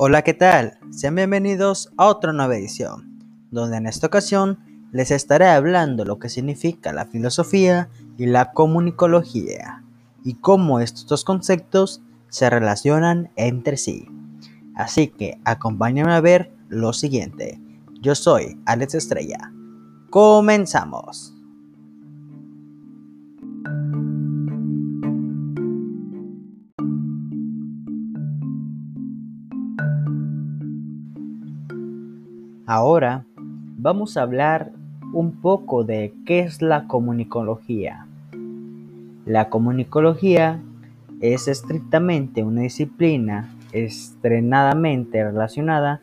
Hola, ¿qué tal? Sean bienvenidos a otra nueva edición, donde en esta ocasión les estaré hablando lo que significa la filosofía y la comunicología y cómo estos dos conceptos se relacionan entre sí. Así que acompáñenme a ver lo siguiente. Yo soy Alex Estrella. Comenzamos. Ahora vamos a hablar un poco de qué es la comunicología. La comunicología es estrictamente una disciplina estrenadamente relacionada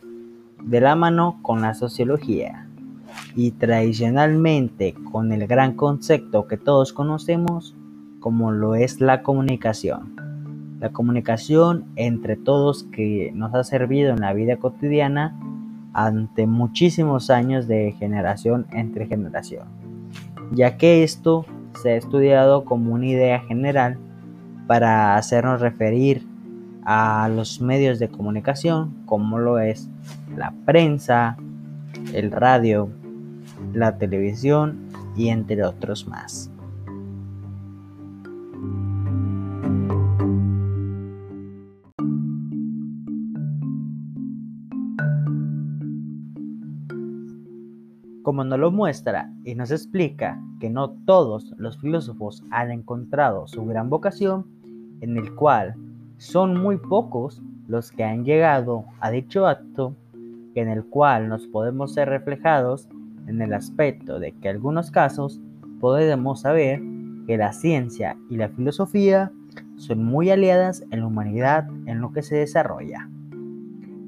de la mano con la sociología y tradicionalmente con el gran concepto que todos conocemos como lo es la comunicación. La comunicación entre todos que nos ha servido en la vida cotidiana ante muchísimos años de generación entre generación, ya que esto se ha estudiado como una idea general para hacernos referir a los medios de comunicación como lo es la prensa, el radio, la televisión y entre otros más. Como nos lo muestra y nos explica que no todos los filósofos han encontrado su gran vocación, en el cual son muy pocos los que han llegado a dicho acto, en el cual nos podemos ser reflejados en el aspecto de que en algunos casos podemos saber que la ciencia y la filosofía son muy aliadas en la humanidad en lo que se desarrolla.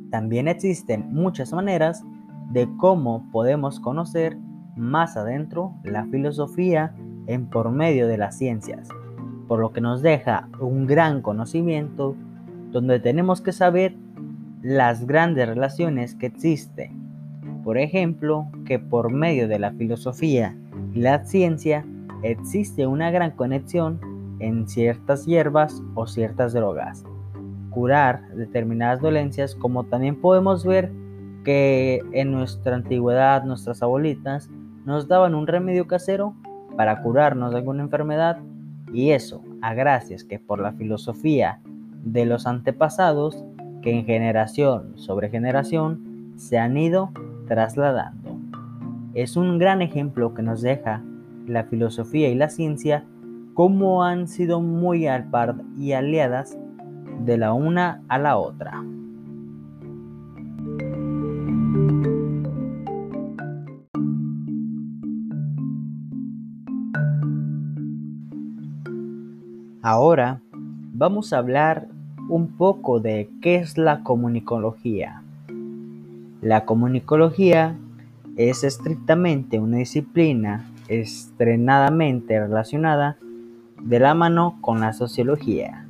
También existen muchas maneras de cómo podemos conocer más adentro la filosofía en por medio de las ciencias, por lo que nos deja un gran conocimiento donde tenemos que saber las grandes relaciones que existen. Por ejemplo, que por medio de la filosofía y la ciencia existe una gran conexión en ciertas hierbas o ciertas drogas. Curar determinadas dolencias como también podemos ver que en nuestra antigüedad nuestras abuelitas nos daban un remedio casero para curarnos de alguna enfermedad y eso a gracias que por la filosofía de los antepasados que en generación sobre generación se han ido trasladando. Es un gran ejemplo que nos deja la filosofía y la ciencia cómo han sido muy al par y aliadas de la una a la otra. Ahora vamos a hablar un poco de qué es la comunicología. La comunicología es estrictamente una disciplina estrenadamente relacionada de la mano con la sociología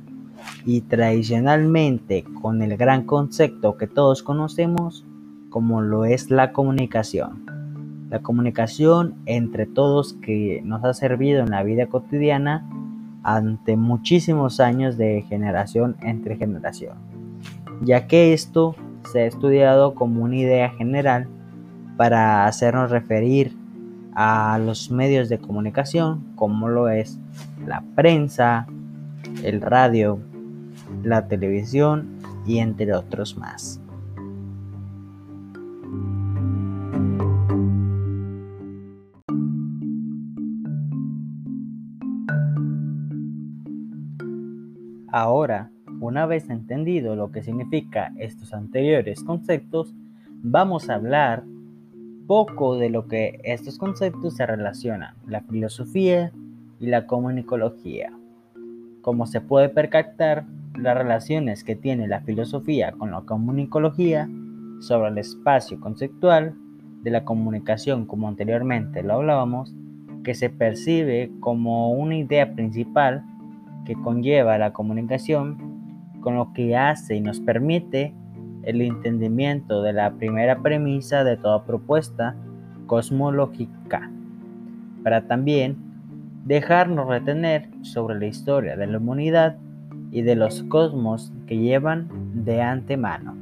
y tradicionalmente con el gran concepto que todos conocemos como lo es la comunicación. La comunicación entre todos que nos ha servido en la vida cotidiana ante muchísimos años de generación entre generación, ya que esto se ha estudiado como una idea general para hacernos referir a los medios de comunicación como lo es la prensa, el radio, la televisión y entre otros más. Ahora, una vez entendido lo que significa estos anteriores conceptos, vamos a hablar poco de lo que estos conceptos se relacionan, la filosofía y la comunicología. Como se puede percatar, las relaciones que tiene la filosofía con la comunicología sobre el espacio conceptual de la comunicación, como anteriormente lo hablábamos, que se percibe como una idea principal que conlleva la comunicación, con lo que hace y nos permite el entendimiento de la primera premisa de toda propuesta cosmológica, para también dejarnos retener sobre la historia de la humanidad y de los cosmos que llevan de antemano.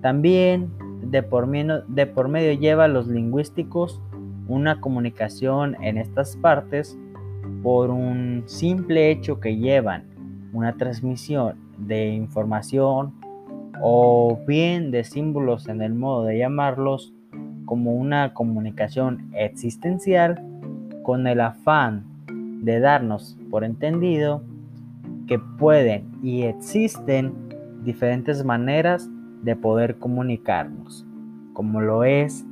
También de por, medio, de por medio lleva los lingüísticos una comunicación en estas partes por un simple hecho que llevan una transmisión de información o bien de símbolos en el modo de llamarlos como una comunicación existencial con el afán de darnos por entendido que pueden y existen diferentes maneras de poder comunicarnos, como lo es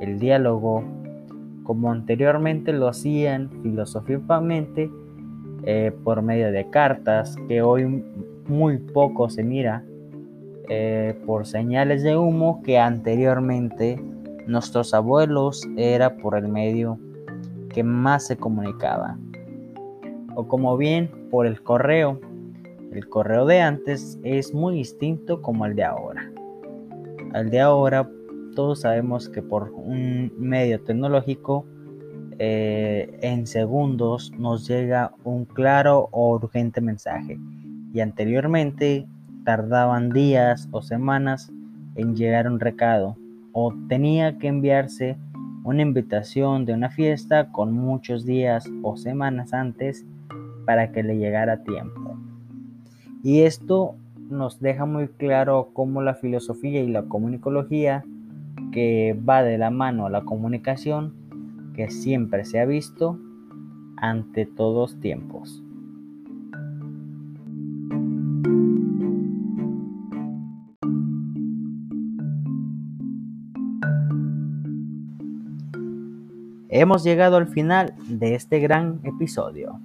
el diálogo, como anteriormente lo hacían filosóficamente eh, por medio de cartas, que hoy muy poco se mira, eh, por señales de humo que anteriormente nuestros abuelos era por el medio que más se comunicaba. O como bien por el correo. El correo de antes es muy distinto como el de ahora. Al de ahora todos sabemos que por un medio tecnológico eh, en segundos nos llega un claro o urgente mensaje y anteriormente tardaban días o semanas en llegar un recado o tenía que enviarse una invitación de una fiesta con muchos días o semanas antes para que le llegara a tiempo. Y esto nos deja muy claro cómo la filosofía y la comunicología, que va de la mano a la comunicación, que siempre se ha visto ante todos tiempos. Hemos llegado al final de este gran episodio.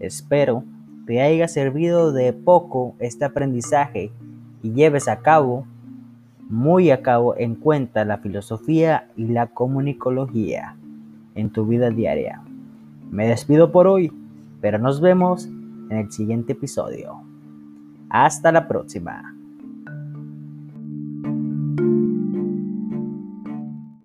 Espero te haya servido de poco este aprendizaje y lleves a cabo, muy a cabo en cuenta la filosofía y la comunicología en tu vida diaria. Me despido por hoy, pero nos vemos en el siguiente episodio. Hasta la próxima.